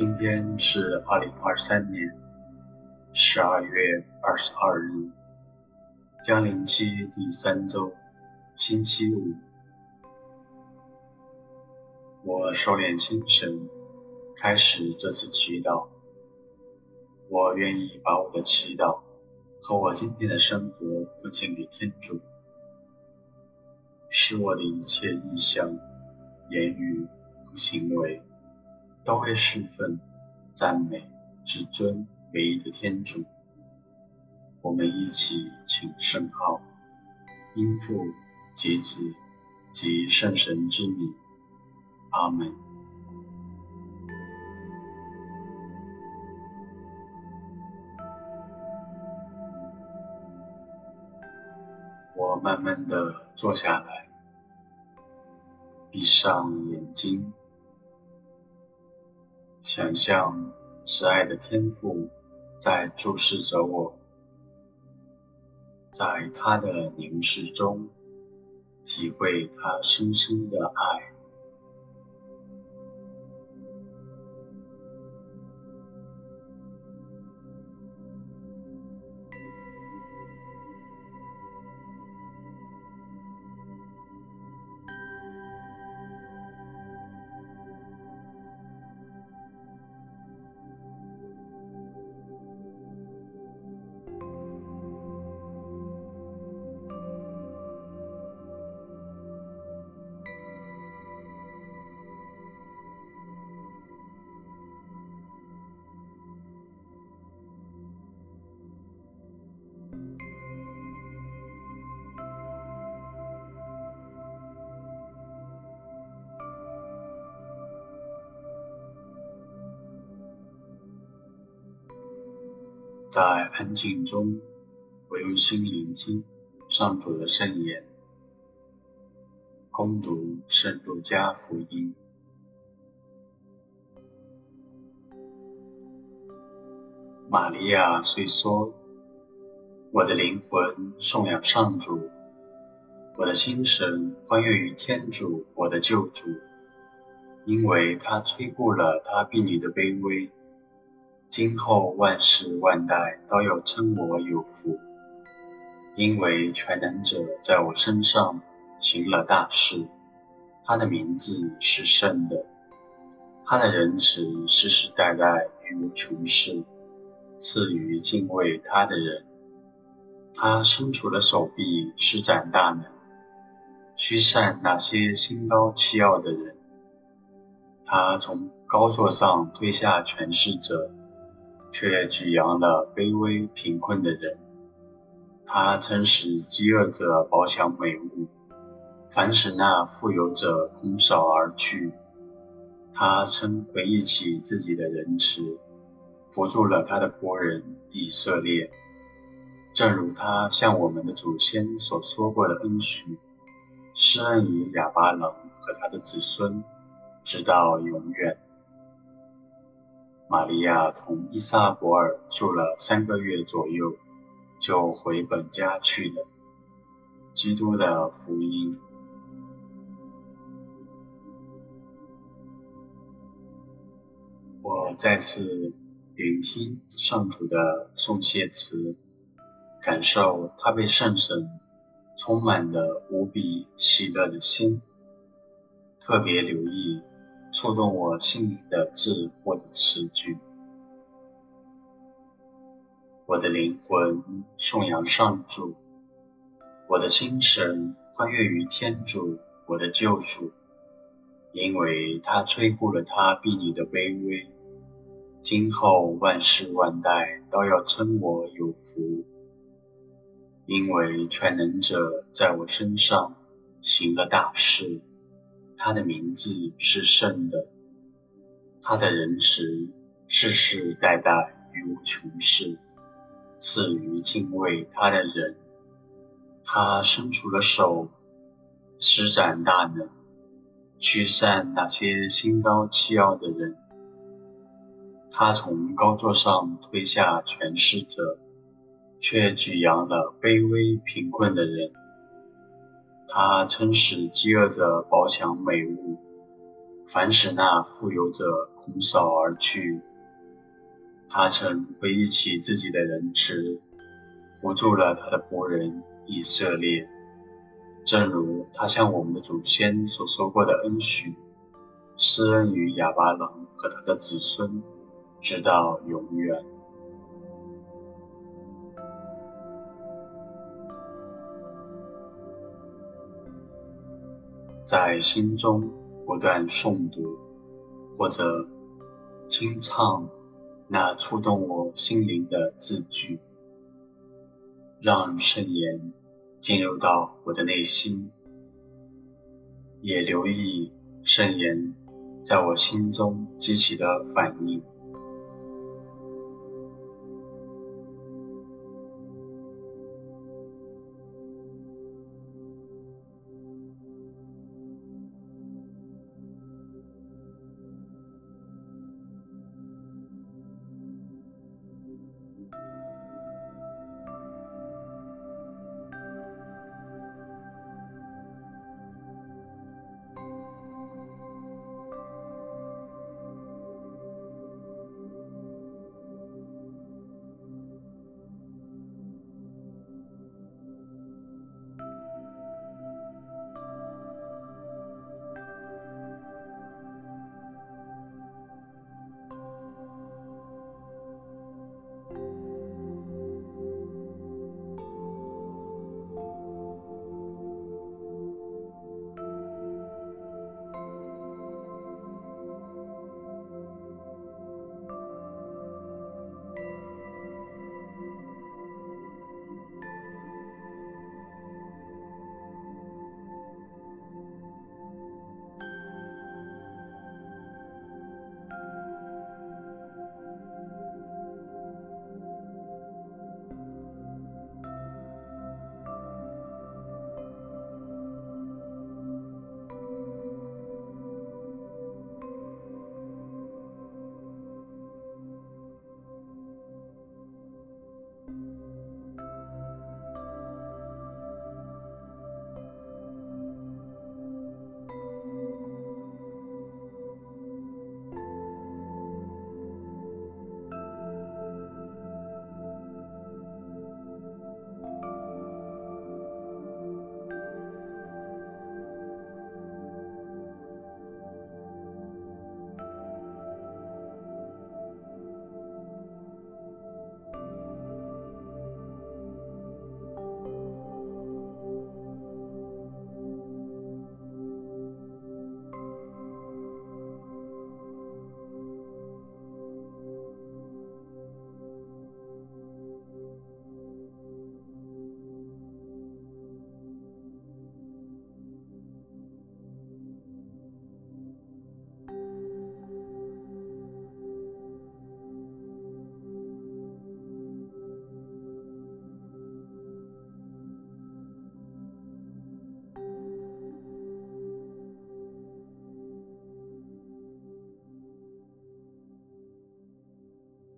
今天是二零二三年十二月二十二日，将临期第三周，星期五。我收敛心神，开始这次祈祷。我愿意把我的祈祷和我今天的生活奉献给天主，使我的一切意向、言语和行为。都会侍奉、赞美至尊唯一的天主。我们一起请圣号，因父及子及圣神之名，阿门。我慢慢的坐下来，闭上眼睛。想象慈爱的天父在注视着我，在他的凝视中，体会他深深的爱。在安静中，我用心聆听上主的圣言，恭读圣路加福音。玛利亚虽说：“我的灵魂颂扬上主，我的心神欢跃于天主，我的救主，因为他垂顾了他婢女的卑微。”今后万世万代都要称我有福，因为全能者在我身上行了大事。他的名字是圣的，他的仁慈世世代代永无穷世，赐予敬畏他的人。他伸出了手臂，施展大能，驱散那些心高气傲的人。他从高座上推下权势者。却举扬了卑微贫困的人，他曾使饥饿者饱享美物，反使那富有者空手而去。他曾回忆起自己的仁慈，扶助了他的仆人以色列，正如他向我们的祖先所说过的恩许，施恩于亚巴郎和他的子孙，直到永远。玛利亚同伊萨伯尔住了三个月左右，就回本家去了。基督的福音。我再次聆听上主的颂谢词，感受他被圣神充满了无比喜乐的心，特别留意。触动我心灵的字或者词句，我的灵魂颂扬上主，我的心神欢悦于天主，我的救主，因为他垂顾了他婢女的卑微。今后万世万代都要称我有福，因为全能者在我身上行了大事。他的名字是圣的，他的仁慈世世代代无穷世，赐予敬畏他的人。他伸出了手，施展大能，驱散那些心高气傲的人。他从高座上推下权势者，却举扬了卑微贫困的人。他曾使饥饿者饱享美物，反使那富有者空手而去。他曾回忆起自己的仁慈，扶助了他的仆人以色列，正如他向我们的祖先所说过的恩许，施恩于亚巴郎和他的子孙，直到永远。在心中不断诵读，或者清唱那触动我心灵的字句，让圣言进入到我的内心，也留意圣言在我心中激起的反应。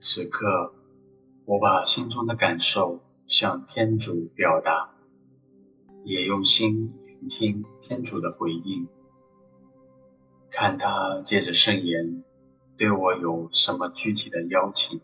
此刻，我把心中的感受向天主表达，也用心聆听天主的回应，看他借着圣言对我有什么具体的邀请。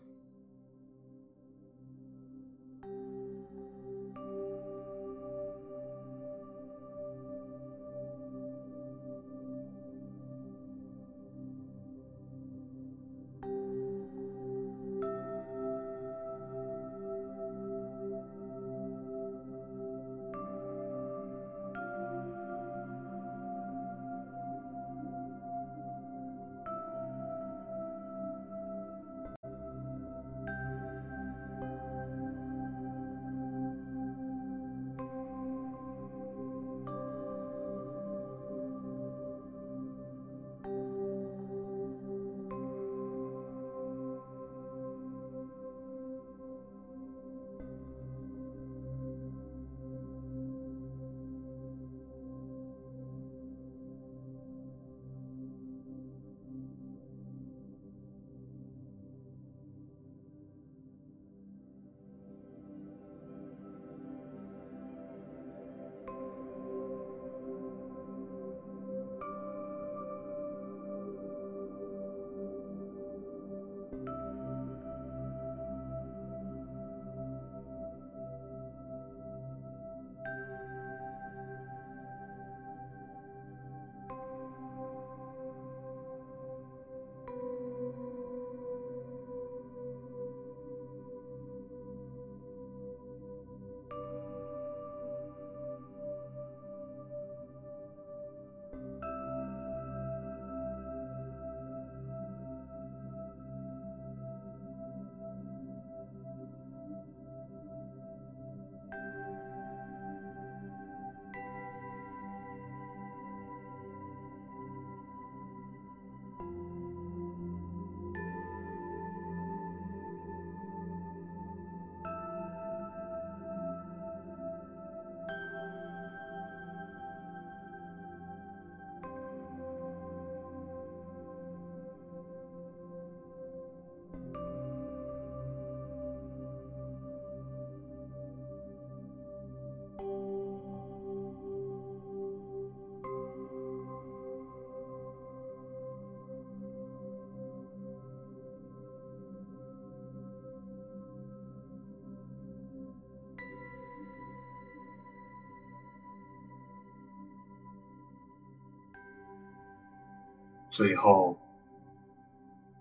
最后，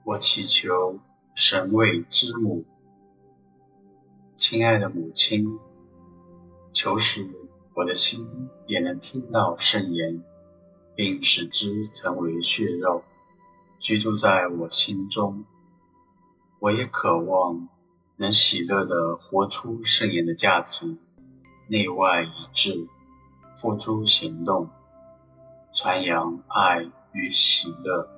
我祈求神位之母，亲爱的母亲，求使我的心也能听到圣言，并使之成为血肉，居住在我心中。我也渴望能喜乐地活出圣言的价值，内外一致，付诸行动，传扬爱与喜乐。